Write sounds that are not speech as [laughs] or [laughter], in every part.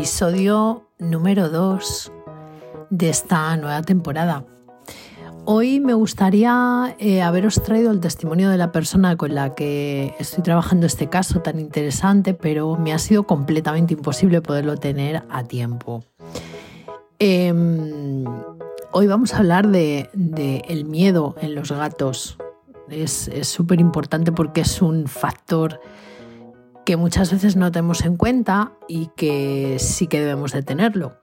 Episodio número 2 de esta nueva temporada. Hoy me gustaría eh, haberos traído el testimonio de la persona con la que estoy trabajando este caso tan interesante, pero me ha sido completamente imposible poderlo tener a tiempo. Em, hoy vamos a hablar de, el miedo en los gatos. Es súper importante porque es un factor que muchas veces no tenemos en cuenta y que sí que debemos de tenerlo,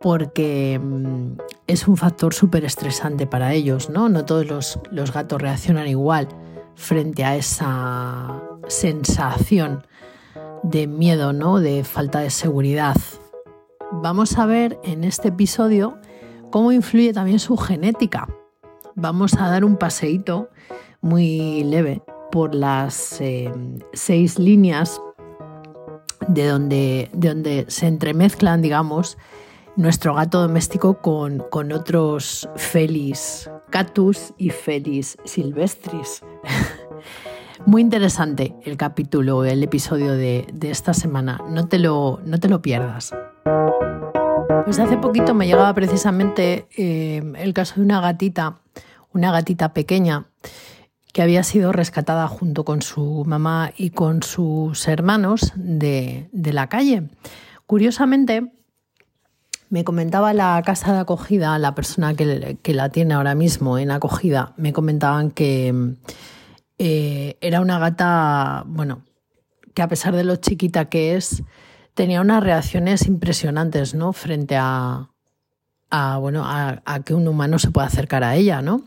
porque mm, es un factor súper estresante para ellos, ¿no? No todos los, los gatos reaccionan igual frente a esa sensación de miedo, ¿no? De falta de seguridad. Vamos a ver en este episodio cómo influye también su genética. Vamos a dar un paseíto muy leve por las eh, seis líneas de donde, de donde se entremezclan, digamos, nuestro gato doméstico con, con otros Felis catus y Felis silvestris. [laughs] Muy interesante el capítulo, el episodio de, esta semana. No te, lo, no te lo pierdas. Pues hace poquito me llegaba precisamente eh, el caso de una gatita, una gatita pequeña que había sido rescatada junto con su mamá y con sus hermanos de, la calle. Curiosamente, me comentaba la casa de acogida, la persona que, la tiene ahora mismo en acogida, me comentaban que eh, era una gata, bueno, que a pesar de lo chiquita que es, tenía unas reacciones impresionantes, ¿no? Frente a, bueno, a, a, que un humano se pueda acercar a ella, ¿no?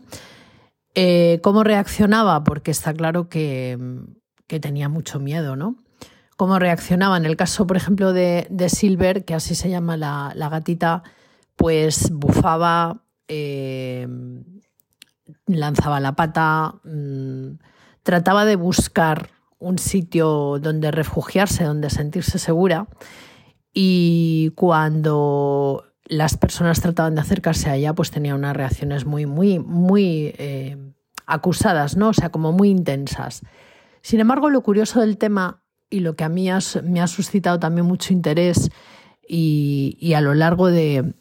Eh, ¿Cómo reaccionaba? Porque está claro que, tenía mucho miedo, ¿no? ¿Cómo reaccionaba? En el caso, por ejemplo, de, Silver, que así se llama la, gatita, pues bufaba, eh, lanzaba la pata, mm, trataba de buscar un sitio donde refugiarse, donde sentirse segura. Y cuando las personas trataban de acercarse a ella, pues tenía unas reacciones muy, muy, muy eh, acusadas, ¿no? O sea, como muy intensas. Sin embargo, lo curioso del tema y lo que a mí me ha suscitado también mucho interés y, a lo largo del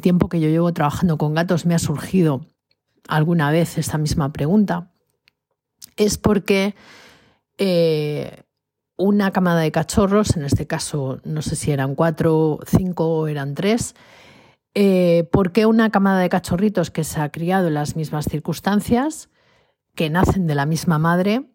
tiempo que yo llevo trabajando con gatos me ha surgido alguna vez esta misma pregunta, es porque eh, una camada de cachorros, en este caso no sé si eran cuatro, cinco o eran tres, eh, ¿Por qué una camada de cachorritos que se ha criado en las mismas circunstancias, que nacen de la misma madre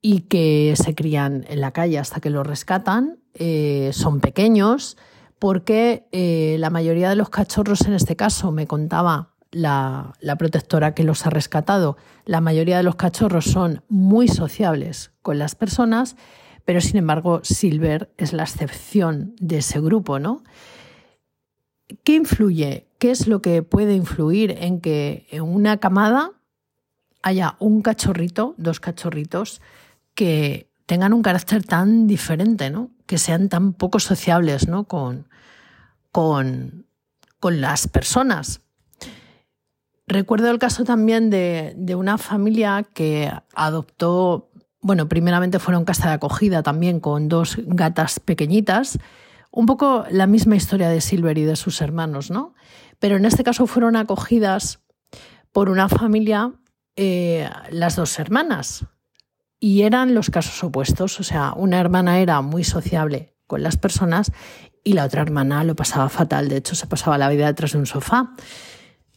y que se crían en la calle hasta que los rescatan, eh, son pequeños? Porque eh, la mayoría de los cachorros, en este caso, me contaba la, la protectora que los ha rescatado, la mayoría de los cachorros son muy sociables con las personas, pero sin embargo Silver es la excepción de ese grupo, ¿no? ¿Qué influye? ¿Qué es lo que puede influir en que en una camada haya un cachorrito, dos cachorritos, que tengan un carácter tan diferente, ¿no? que sean tan poco sociables ¿no? con, con, las personas? Recuerdo el caso también de, de, una familia que adoptó, bueno, primeramente fueron casa de acogida también con dos gatas pequeñitas un poco la misma historia de Silver y de sus hermanos, ¿no? Pero en este caso fueron acogidas por una familia, eh, las dos hermanas, y eran los casos opuestos, o sea, una hermana era muy sociable con las personas y la otra hermana lo pasaba fatal, de hecho se pasaba la vida detrás de un sofá.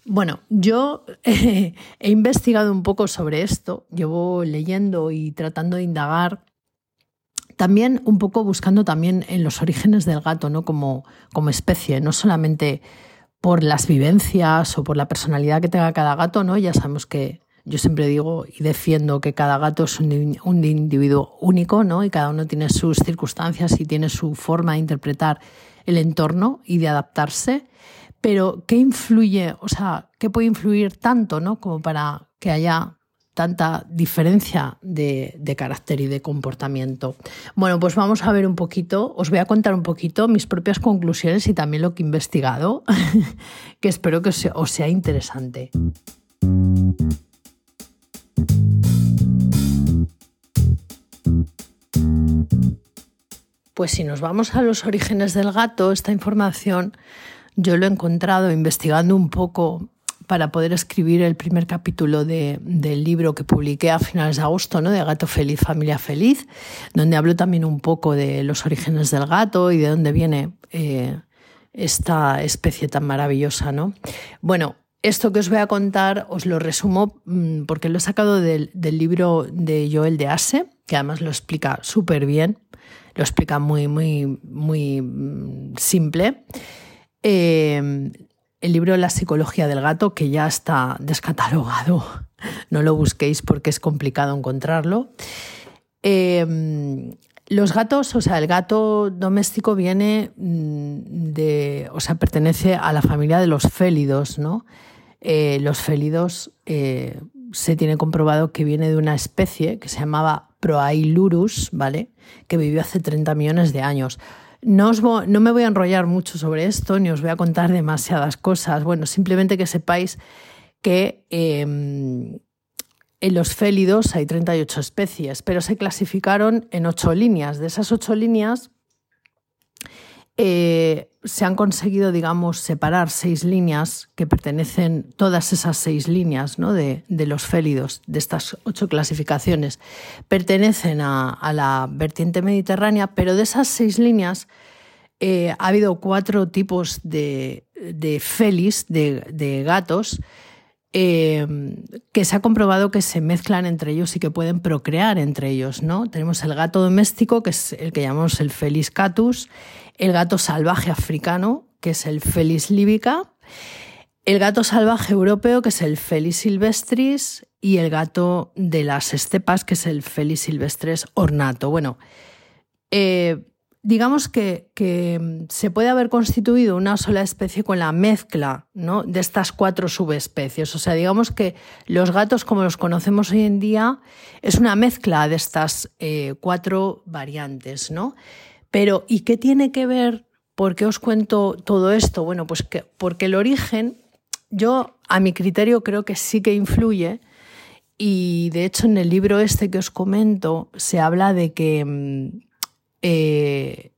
Bueno, yo [laughs] he investigado un poco sobre esto, llevo leyendo y tratando de indagar también un poco buscando también en los orígenes del gato, ¿no? Como, como especie, no solamente por las vivencias o por la personalidad que tenga cada gato, ¿no? Ya sabemos que yo siempre digo y defiendo que cada gato es un, individuo único, ¿no? Y cada uno tiene sus circunstancias y tiene su forma de interpretar el entorno y de adaptarse. Pero, ¿qué influye? O sea, ¿qué puede influir tanto, ¿no? Como para que haya tanta diferencia de, carácter y de comportamiento. Bueno, pues vamos a ver un poquito, os voy a contar un poquito mis propias conclusiones y también lo que he investigado, [laughs] que espero que os sea interesante. Pues si nos vamos a los orígenes del gato, esta información yo lo he encontrado investigando un poco para poder escribir el primer capítulo del libro que publiqué a finales de agosto, ¿no? de Gato Feliz, Familia Feliz, donde hablo también un poco de los orígenes del gato y de dónde viene eh, esta especie tan maravillosa. ¿no? Bueno, esto que os voy a contar os lo resumo mm, porque lo he sacado del, del libro de Joel de Ase, que además lo explica súper bien lo explica muy, muy, muy mm, simple. Eh, el libro La psicología del gato, que ya está descatalogado, [laughs] no lo busquéis porque es complicado encontrarlo. Eh, los gatos, o sea, el gato doméstico viene mm, de, o sea, pertenece a la familia de los félidos, ¿no? Eh, los félidos se tiene comprobado que viene de una especie que se llamaba Proailurus, ¿vale? Que vivió hace 30 millones de años. No, no, me voy a enrollar mucho sobre esto, ni os voy a contar demasiadas cosas. Bueno, simplemente que sepáis que em, en los félidos hay 38 especies, pero se clasificaron en ocho líneas. De esas ocho líneas, eh, se han conseguido, digamos, separar seis líneas que pertenecen, todas esas seis líneas ¿no? de, los félidos, de estas ocho clasificaciones, pertenecen a, la vertiente mediterránea, pero de esas seis líneas eh, ha habido cuatro tipos de, de felis, de, gatos, eh, que se ha comprobado que se mezclan entre ellos y que pueden procrear entre ellos. ¿no? Tenemos el gato doméstico, que es el que llamamos el Felis catus, el gato salvaje africano, que es el Felis libica, el gato salvaje europeo, que es el Felis silvestris, y el gato de las estepas, que es el Felis silvestres ornato. Bueno, eh, digamos que, se puede haber constituido una sola especie con la mezcla de estas cuatro subespecies. O sea, digamos que los gatos como los conocemos hoy en día es una mezcla de estas eh, cuatro variantes, ¿no? Pero, ¿y qué tiene que ver? ¿Por qué os cuento todo esto? Bueno, pues que, porque el origen, yo a mi criterio creo que sí que influye. Y de hecho en el libro este que os comento se habla de que mm, eh,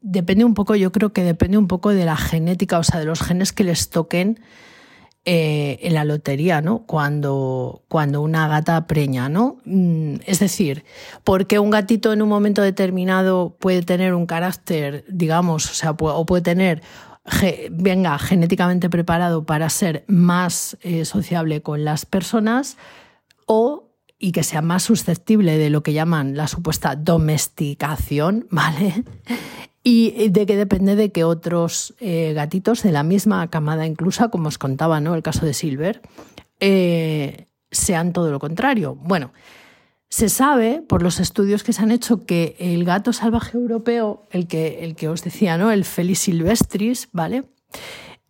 depende un poco, yo creo que depende un poco de la genética, o sea, de los genes que les toquen eh, en la lotería, ¿no? Cuando, cuando una gata preña, ¿no? Mm, es decir, porque un gatito en un momento determinado puede tener un carácter, digamos, o sea, o puede tener venga genéticamente preparado para ser más eh, sociable con las personas o y que sea más susceptible de lo que llaman la supuesta domesticación, [laughs] ¿vale? Y de que depende de que otros eh, gatitos de la misma camada incluso, como os contaba, ¿no? El caso de Silver, eh, sean todo lo contrario. Bueno, se sabe por los estudios que se han hecho que el gato salvaje europeo, el que, el que os decía, ¿no? El Felis silvestris, ¿vale?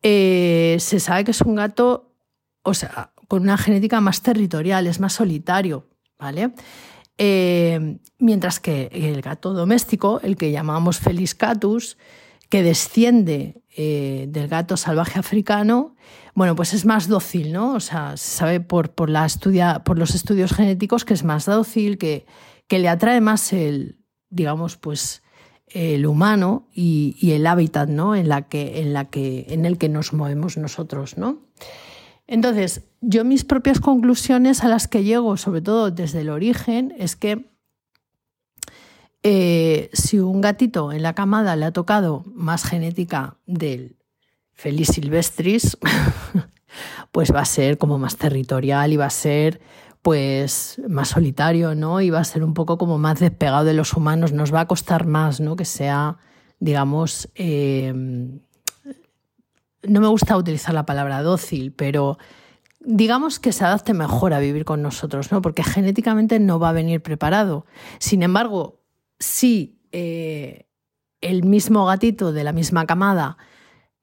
Eh, se sabe que es un gato, o sea, con una genética más territorial, es más solitario, ¿vale? Eh, mientras que el gato doméstico, el que llamamos Felis catus, que desciende eh, del gato salvaje africano, bueno, pues es más dócil, ¿no? O sea, se sabe por, por, la estudia, por los estudios genéticos que es más dócil, que, que le atrae más el, digamos, pues el humano y, y, el hábitat, ¿no? En, la que, en, la que, en el que nos movemos nosotros, ¿no? Entonces, yo mis propias conclusiones a las que llego, sobre todo desde el origen, es que eh, si un gatito en la camada le ha tocado más genética del Felis silvestris, [laughs] pues va a ser como más territorial y va a ser pues más solitario, ¿no? Y va a ser un poco como más despegado de los humanos. Nos va a costar más, ¿no? Que sea, digamos, eh, no me gusta utilizar la palabra dócil, pero digamos que se adapte mejor a vivir con nosotros, ¿no? Porque genéticamente no va a venir preparado. Sin embargo, si eh, el mismo gatito de la misma camada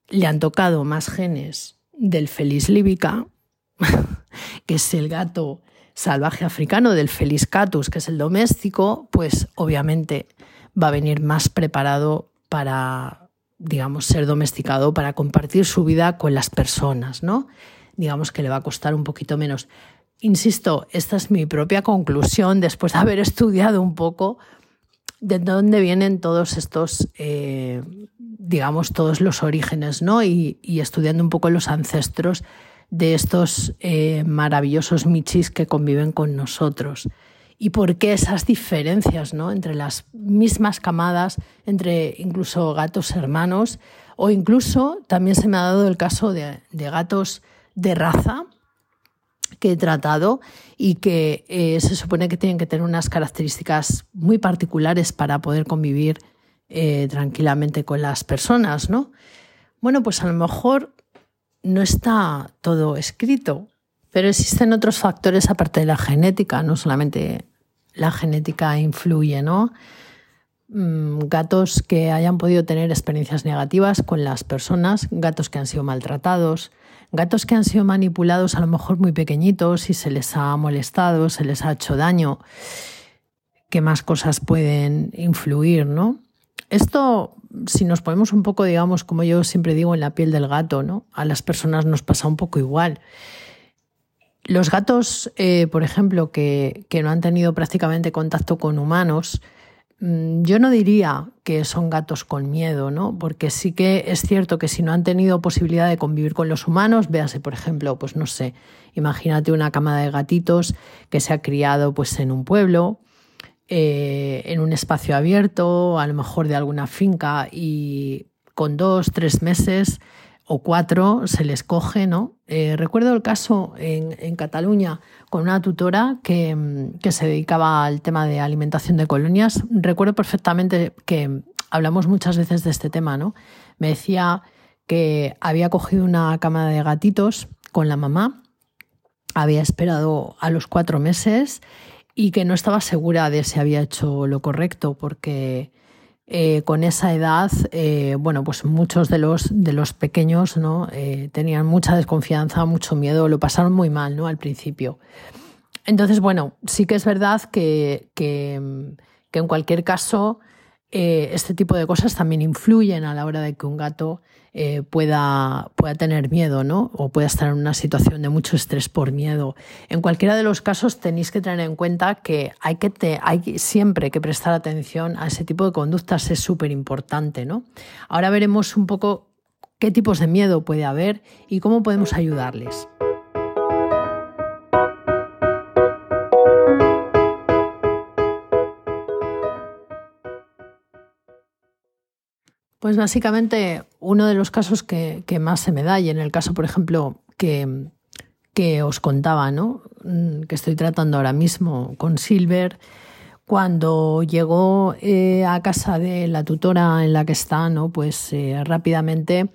le han tocado más genes del Felis líbica, [laughs] que es el gato salvaje africano, del Felis catus, que es el doméstico, pues obviamente va a venir más preparado para, digamos, ser domesticado, para compartir su vida con las personas, ¿no? Digamos que le va a costar un poquito menos. Insisto, esta es mi propia conclusión después de haber [laughs] estudiado un poco de dónde vienen todos estos, eh, digamos, todos los orígenes, ¿no? Y, estudiando un poco los ancestros de estos eh, maravillosos michis que conviven con nosotros. Y por qué esas diferencias, ¿no? Entre las mismas camadas, entre incluso gatos hermanos, o incluso también se me ha dado el caso de gatos de raza que he tratado y que eh, se supone que tienen que tener unas características muy particulares para poder convivir eh, tranquilamente con las personas, ¿no? Bueno, pues a lo mejor no está todo escrito, pero existen otros factores aparte de la genética, no solamente la genética influye, ¿no? Mm, gatos que hayan podido tener experiencias negativas con las personas, gatos que han sido maltratados, Gatos que han sido manipulados a lo mejor muy pequeñitos y se les ha molestado, se les ha hecho daño. ¿Qué más cosas pueden influir, no? Esto, si nos ponemos un poco, digamos, como yo siempre digo, en la piel del gato, ¿no? A las personas nos pasa un poco igual. Los gatos, eh, por ejemplo, que, no han tenido prácticamente contacto con humanos, Mm, yo no diría que son gatos con miedo, ¿no? Porque sí que es cierto que si no han tenido posibilidad de convivir con los humanos, véase, por ejemplo, pues no sé, imagínate una camada de gatitos que se ha criado pues en un pueblo, eh, en un espacio abierto, a lo mejor de alguna finca y con dos, tres meses o cuatro se les coge, ¿no? Eh, recuerdo el caso en, Cataluña con una tutora que, que, se dedicaba al tema de alimentación de colonias. Recuerdo perfectamente que hablamos muchas veces de este tema, ¿no? Me decía que había cogido una cama de gatitos con la mamá, había esperado a los cuatro meses y que no estaba segura de si había hecho lo correcto porque eh, con esa edad, eh, bueno, pues muchos de los, de los pequeños ¿no? Eh, tenían mucha desconfianza, mucho miedo, lo pasaron muy mal ¿no? al principio. Entonces, bueno, sí que es verdad que, que, que en cualquier caso este tipo de cosas también influyen a la hora de que un gato eh, pueda, pueda tener miedo, ¿no? O pueda estar en una situación de mucho estrés por miedo. En cualquiera de los casos tenéis que tener en cuenta que hay que te, hay siempre que prestar atención a ese tipo de conductas, es súper importante, ¿no? Ahora veremos un poco qué tipos de miedo puede haber y cómo podemos ayudarles. Pues básicamente uno de los casos que, más se me da, y en el caso, por ejemplo, que, que os contaba, ¿no? Mm, que estoy tratando ahora mismo con Silver, cuando llegó eh, a casa de la tutora en la que está, ¿no? pues eh, rápidamente,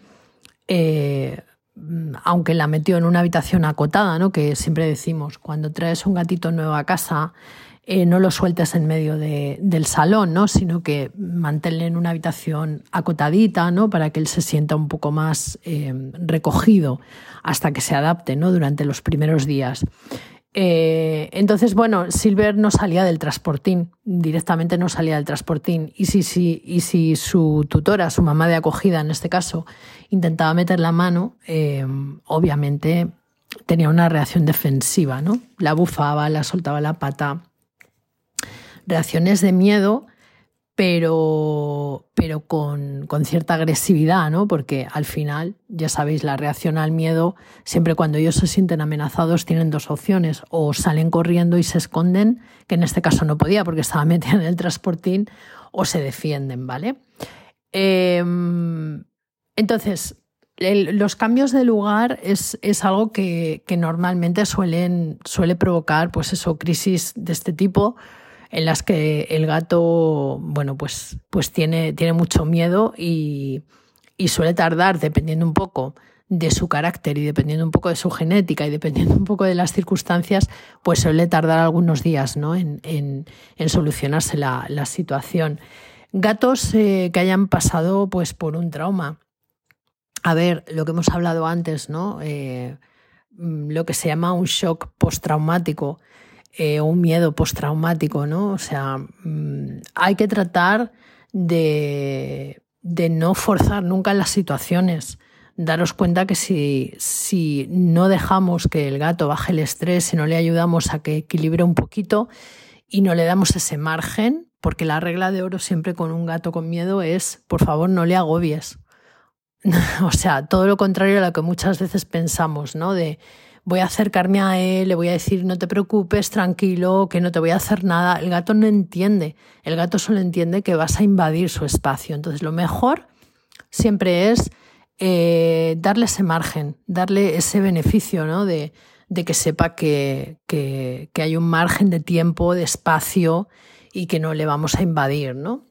eh, aunque la metió en una habitación acotada, ¿no? que siempre decimos, cuando traes un gatito nuevo a casa, eh, no lo sueltes en medio del salón, ¿no? sino que manténle en una habitación acotadita ¿no? para que él se sienta un poco más eh, recogido hasta que se adapte ¿no? durante los primeros días. Eh, entonces, bueno, Silver no salía del transportín, directamente no salía del transportín. Y si, si, y si su tutora, su mamá de acogida en este caso, intentaba meter la mano, obviamente tenía una reacción defensiva, ¿no? La bufaba, la soltaba la pata, reacciones de miedo, pero, pero con, cierta agresividad, ¿no? Porque al final, ya sabéis, la reacción al miedo, siempre cuando ellos se sienten amenazados, tienen dos opciones, o salen corriendo y se esconden, que en este caso no podía porque estaba [laughs] metida en el transportín, o se defienden, ¿vale? Em, entonces, los cambios de lugar es, es algo que, que, normalmente suelen, suele provocar, pues eso, crisis de este tipo, en las que el gato, bueno, pues, pues tiene, tiene mucho miedo y, suele tardar, dependiendo un poco de su carácter y dependiendo un poco de su genética y dependiendo un poco de las circunstancias, pues suele tardar algunos días ¿no? en, solucionarse la, situación. Gatos eh, que hayan pasado pues, por un trauma. A ver, lo que hemos hablado antes, ¿no? Eh, mm, lo que se llama un shock postraumático eh, un miedo postraumático, ¿no? O sea, mm, hay que tratar de, no forzar nunca las situaciones. Daros cuenta que si, si no dejamos que el gato baje el estrés, si no le ayudamos a que equilibre un poquito y no le damos ese margen, porque la regla de oro siempre con un gato con miedo es, por favor, no le agobies. [laughs] o sea, todo lo contrario a lo que muchas veces pensamos, ¿no? De voy a acercarme a él, le voy a decir no te preocupes, tranquilo, que no te voy a hacer nada. El gato no entiende, el gato solo entiende que vas a invadir su espacio. Entonces lo mejor siempre es eh, darle ese margen, darle ese beneficio ¿no? de, que sepa que, que, hay un margen de tiempo, de espacio y que no le vamos a invadir. ¿no?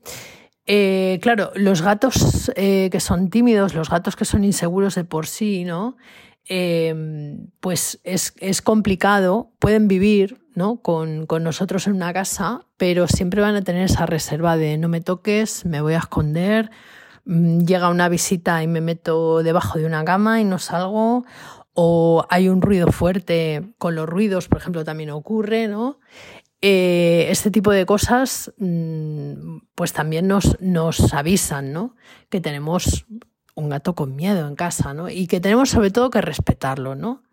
Eh, claro, los gatos eh, que son tímidos, los gatos que son inseguros de por sí, ¿no? Em, pues es, complicado, pueden vivir ¿no? Con, nosotros en una casa, pero siempre van a tener esa reserva de no me toques, me voy a esconder, mm, llega una visita y me meto debajo de una cama y no salgo, o hay un ruido fuerte, con los ruidos, por ejemplo, también ocurre, ¿no? Eh, este tipo de cosas mm, pues también nos, nos avisan ¿no? que tenemos un gato con miedo en casa, ¿no? Y que tenemos sobre todo que respetarlo, ¿no?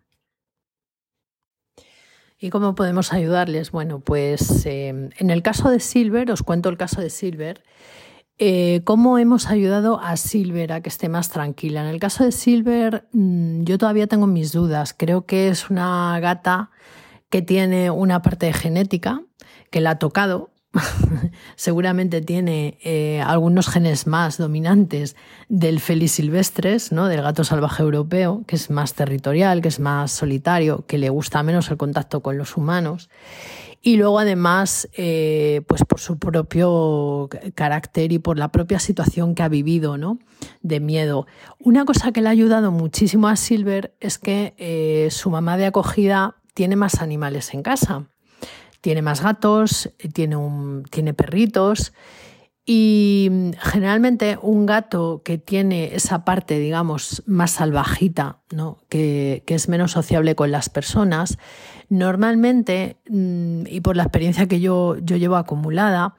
¿Y cómo podemos ayudarles? Bueno, pues em, en el caso de Silver, os cuento el caso de Silver, eh, cómo hemos ayudado a Silver a que esté más tranquila. En el caso de Silver, mm, yo todavía tengo mis dudas. Creo que es una gata que tiene una parte de genética, que la ha tocado, [laughs] seguramente tiene eh, algunos genes más dominantes del Felis silvestres, ¿no? del gato salvaje europeo, que es más territorial, que es más solitario, que le gusta menos el contacto con los humanos. Y luego además, eh, pues por su propio carácter y por la propia situación que ha vivido, ¿no? De miedo. Una cosa que le ha ayudado muchísimo a Silver es que eh, su mamá de acogida tiene más animales en casa tiene más gatos, tiene, un, tiene perritos y mm, generalmente un gato que tiene esa parte, digamos, más salvajita, ¿no? que, que es menos sociable con las personas, normalmente, mm, y por la experiencia que yo, yo llevo acumulada,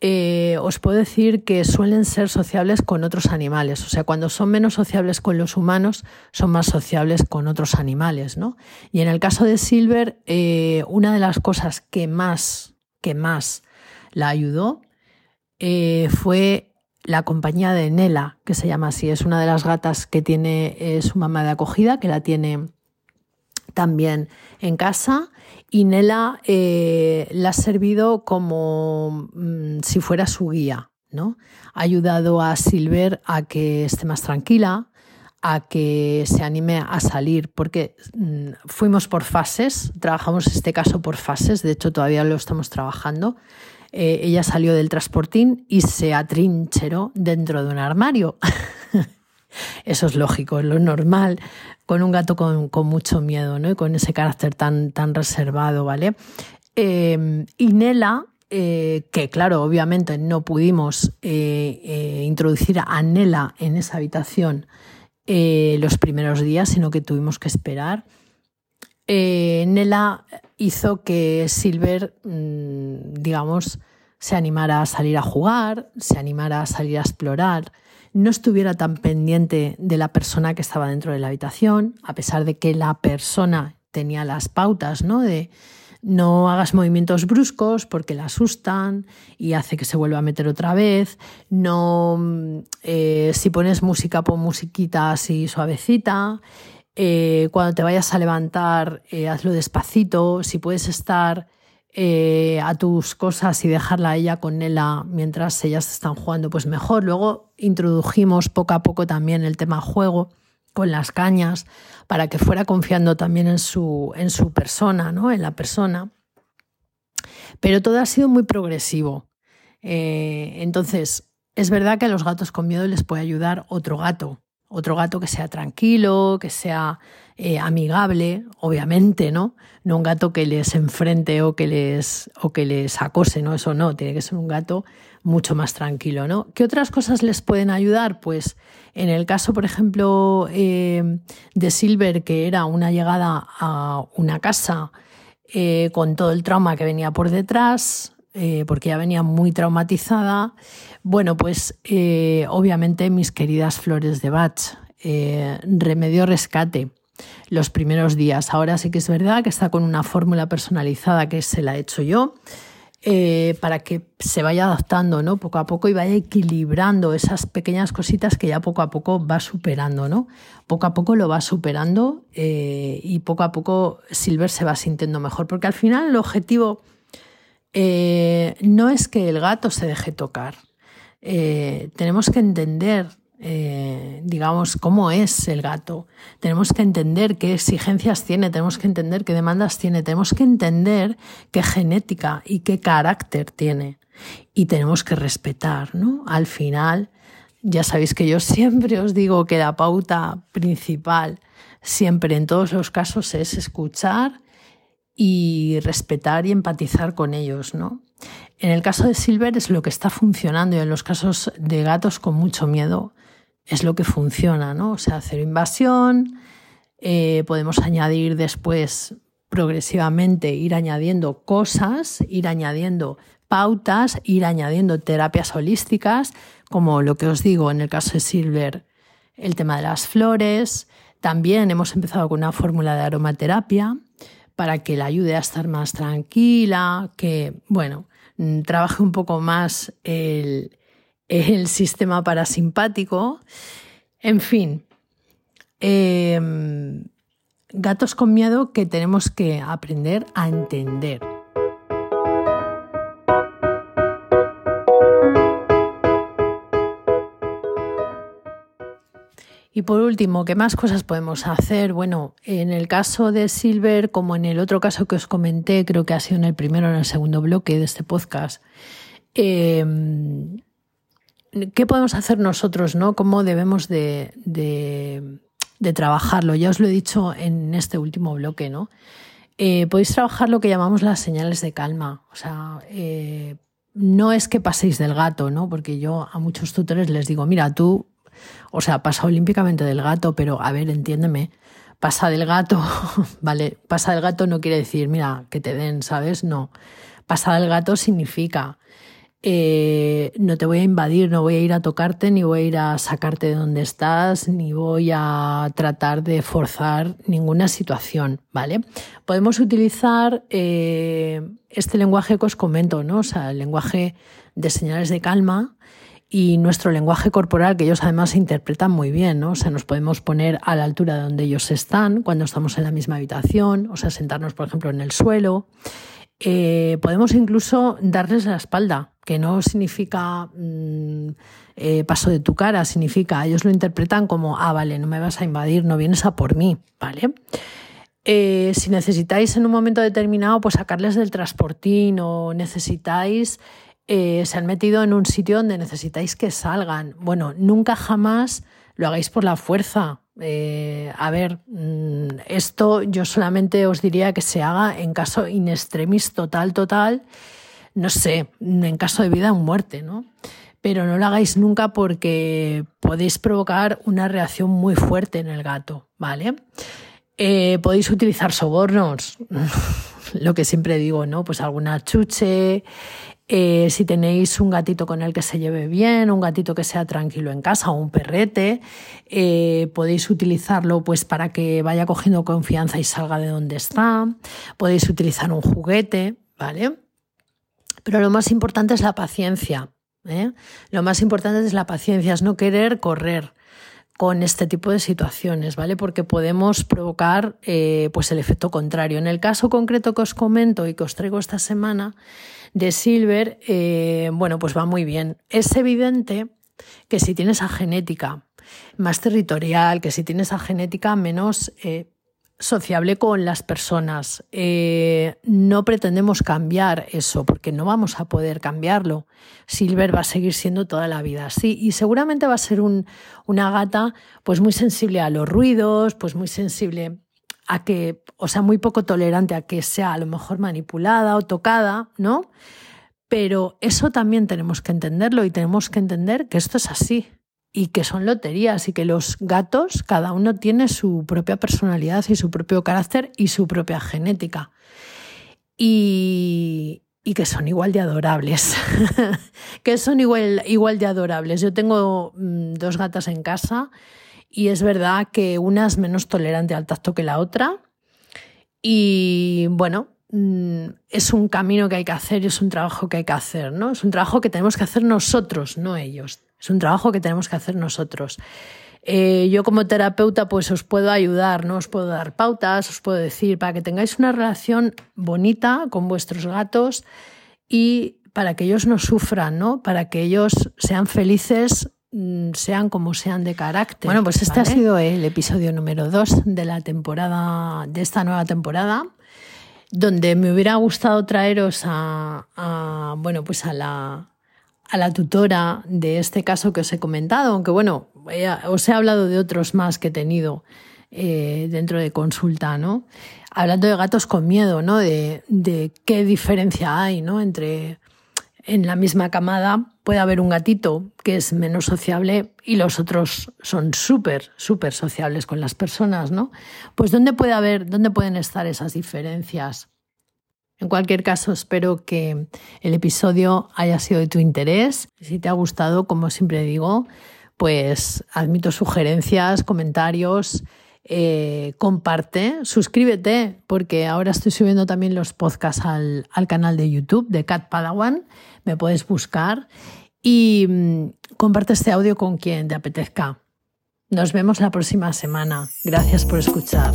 eh, os puedo decir que suelen ser sociables con otros animales. O sea, cuando son menos sociables con los humanos, son más sociables con otros animales, ¿no? Y en el caso de Silver, eh, una de las cosas que más, que más la ayudó eh, fue la compañía de Nela, que se llama así. Es una de las gatas que tiene su mamá de acogida, que la tiene también en casa y Nela eh, la ha servido como mm, si fuera su guía, ¿no? Ha ayudado a Silver a que esté más tranquila, a que se anime a salir, porque mm, fuimos por fases, trabajamos este caso por fases, de hecho todavía lo estamos trabajando. Eh, ella salió del transportín y se atrincheró dentro de un armario. [laughs] Eso es lógico, es lo normal con un gato con, mucho miedo, ¿no? Y con ese carácter tan, tan reservado, ¿vale? Eh, y Nela, eh, que claro, obviamente no pudimos eh, introducir a Nela en esa habitación los primeros días, sino que tuvimos que esperar. Nela hizo que Silver, mm, digamos, se animara a salir a jugar, se animara a salir a explorar, no estuviera tan pendiente de la persona que estaba dentro de la habitación, a pesar de que la persona tenía las pautas, ¿no? De no hagas movimientos bruscos porque la asustan y hace que se vuelva a meter otra vez. No, eh, si pones música, pon musiquita así suavecita. Eh, cuando te vayas a levantar, eh, hazlo despacito. Si puedes estar eh, a tus cosas y dejarla a ella con Nela mientras ellas están jugando, pues mejor. Luego introdujimos poco a poco también el tema juego con las cañas para que fuera confiando también en su, en su persona, ¿no? en la persona. Pero todo ha sido muy progresivo. Eh, entonces, es verdad que a los gatos con miedo les puede ayudar otro gato, otro gato que sea tranquilo, que sea eh, amigable, obviamente, ¿no? No un gato que les enfrente o que les, o que les acose, ¿no? Eso no, tiene que ser un gato mucho más tranquilo, ¿no? ¿Qué otras cosas les pueden ayudar? Pues en el caso, por ejemplo, eh, de Silver, que era una llegada a una casa eh, con todo el trauma que venía por detrás, porque ya venía muy traumatizada, bueno, pues obviamente mis queridas flores de Bach, remedio rescate los primeros días. Ahora sí que es verdad que está con una fórmula personalizada que se la he hecho yo. Eh, para que se vaya adaptando ¿no? poco a poco y vaya equilibrando esas pequeñas cositas que ya poco a poco va superando. ¿no? Poco a poco lo va superando eh, y poco a poco Silver se va sintiendo mejor, porque al final el objetivo eh, no es que el gato se deje tocar. tenemos que entender eh, digamos, cómo es el gato. Tenemos que entender qué exigencias tiene, tenemos que entender qué demandas tiene, tenemos que entender qué genética y qué carácter tiene. Y tenemos que respetar, ¿no? Al final, ya sabéis que yo [laughs] siempre os digo que la pauta principal, siempre en todos los casos, es escuchar y respetar y empatizar con ellos, ¿no? En el caso de Silver es lo que está funcionando y en los casos de gatos con mucho miedo es lo que funciona, ¿no? O sea, cero invasión, eh, podemos añadir después progresivamente, ir añadiendo cosas, ir añadiendo pautas, ir añadiendo terapias holísticas, como lo que os digo en el caso de Silver, el tema de las flores. También hemos empezado con una fórmula de aromaterapia para que la ayude a estar más tranquila, que, bueno, mm, trabaje un poco más el, el sistema parasimpático, en fin. Em, gatos con miedo que tenemos que aprender a entender. Y por último, ¿qué más cosas podemos hacer? Bueno, en el caso de Silver, como en el otro caso que os comenté, creo que ha sido en el primero o en el segundo bloque de este podcast, eh, ¿qué podemos hacer nosotros? ¿no? ¿Cómo debemos de, trabajarlo? Ya os lo he dicho en este último bloque, ¿no? Eh, podéis trabajar lo que llamamos las señales de calma. O sea, eh, no es que paséis del gato, ¿no? Porque yo a muchos tutores les digo, mira, tú, o sea, pasa olímpicamente del gato, pero a ver, entiéndeme, pasa del gato, [laughs] ¿vale? Pasa del gato no quiere decir, mira, que te den, ¿sabes? No. Pasa del gato significa eh, no te voy a invadir, no voy a ir a tocarte, ni voy a ir a sacarte de donde estás, ni voy a tratar de forzar ninguna situación, ¿vale? Podemos utilizar eh, este lenguaje que os comento, ¿no? O sea, el lenguaje de señales de calma y nuestro lenguaje corporal, que ellos además interpretan muy bien, ¿no? O sea, nos podemos poner a la altura de donde ellos están cuando estamos en la misma habitación, o sea, sentarnos, por ejemplo, en el suelo. Eh, podemos incluso darles la espalda, que no significa mm, eh, paso de tu cara, significa, ellos lo interpretan como, ah, vale, no me vas a invadir, no vienes a por mí, ¿vale? Eh, si necesitáis en un momento determinado, pues sacarles del transportín o necesitáis, se han metido en un sitio donde necesitáis que salgan. Bueno, nunca jamás lo hagáis por la fuerza, eh, a ver, mm, esto yo solamente os diría que se haga en caso in extremis total, total, no sé, en caso de vida o muerte, ¿no? Pero no lo hagáis nunca porque podéis provocar una reacción muy fuerte en el gato, ¿vale? Eh, podéis utilizar sobornos, [laughs] lo que siempre digo, ¿no? Pues alguna chuche, eh, si tenéis un gatito con el que se lleve bien, un gatito que sea tranquilo en casa o un perrete, eh, podéis utilizarlo pues para que vaya cogiendo confianza y salga de donde está. Podéis utilizar un juguete, ¿vale? Pero lo más importante es la paciencia. ¿eh? Lo más importante es la paciencia, es no querer correr con este tipo de situaciones, ¿vale? Porque podemos provocar pues el efecto contrario. En el caso concreto que os comento y que os traigo esta semana, de Silver, eh, bueno, pues va muy bien. Es evidente que si tienes a genética más territorial, que si tienes a genética menos eh, sociable con las personas. Eh, no pretendemos cambiar eso porque no vamos a poder cambiarlo. Silver va a seguir siendo toda la vida así y seguramente va a ser una gata pues muy sensible a los ruidos, pues muy sensible a que, o sea, muy poco tolerante a que sea a lo mejor manipulada o tocada, ¿no? Pero eso también tenemos que entenderlo y tenemos que entender que esto es así y que son loterías y que los gatos, cada uno tiene su propia personalidad y su propio carácter y su propia genética. Y, que son igual de adorables. [laughs] que son igual, igual de adorables. Yo tengo mm, dos gatas en casa y es verdad que una es menos tolerante al tacto que la otra. Y bueno, mm, es un camino que hay que hacer y es un trabajo que hay que hacer, ¿no? Es un trabajo que tenemos que hacer nosotros, no ellos. Es un trabajo que tenemos que hacer nosotros. Eh, yo como terapeuta pues os puedo ayudar, ¿no? Os puedo dar pautas, os puedo decir para que tengáis una relación bonita con vuestros gatos y para que ellos no sufran, ¿no? Para que ellos sean felices mm, sean como sean de carácter. Bueno, pues este ha sido el episodio número 2 de la temporada, de esta nueva temporada, donde me hubiera gustado traeros a bueno, pues a la, a la tutora de este caso que os he comentado, aunque bueno, os he hablado de otros más que he tenido eh, dentro de consulta, ¿no? Hablando de gatos con miedo, ¿no? De, de, qué diferencia hay, ¿no? Entre en la misma camada puede haber un gatito que es menos sociable y los otros son súper, súper sociables con las personas, ¿no? Pues ¿dónde puede haber, dónde pueden estar esas diferencias? En cualquier caso, espero que el episodio haya sido de tu interés. Si te ha gustado, como siempre digo, pues admito sugerencias, comentarios, eh, comparte, suscríbete, porque ahora estoy subiendo también los podcasts al, al canal de YouTube de Cat Padawan. Me puedes buscar y mm, comparte este audio con quien te apetezca. Nos vemos la próxima semana. Gracias por escuchar.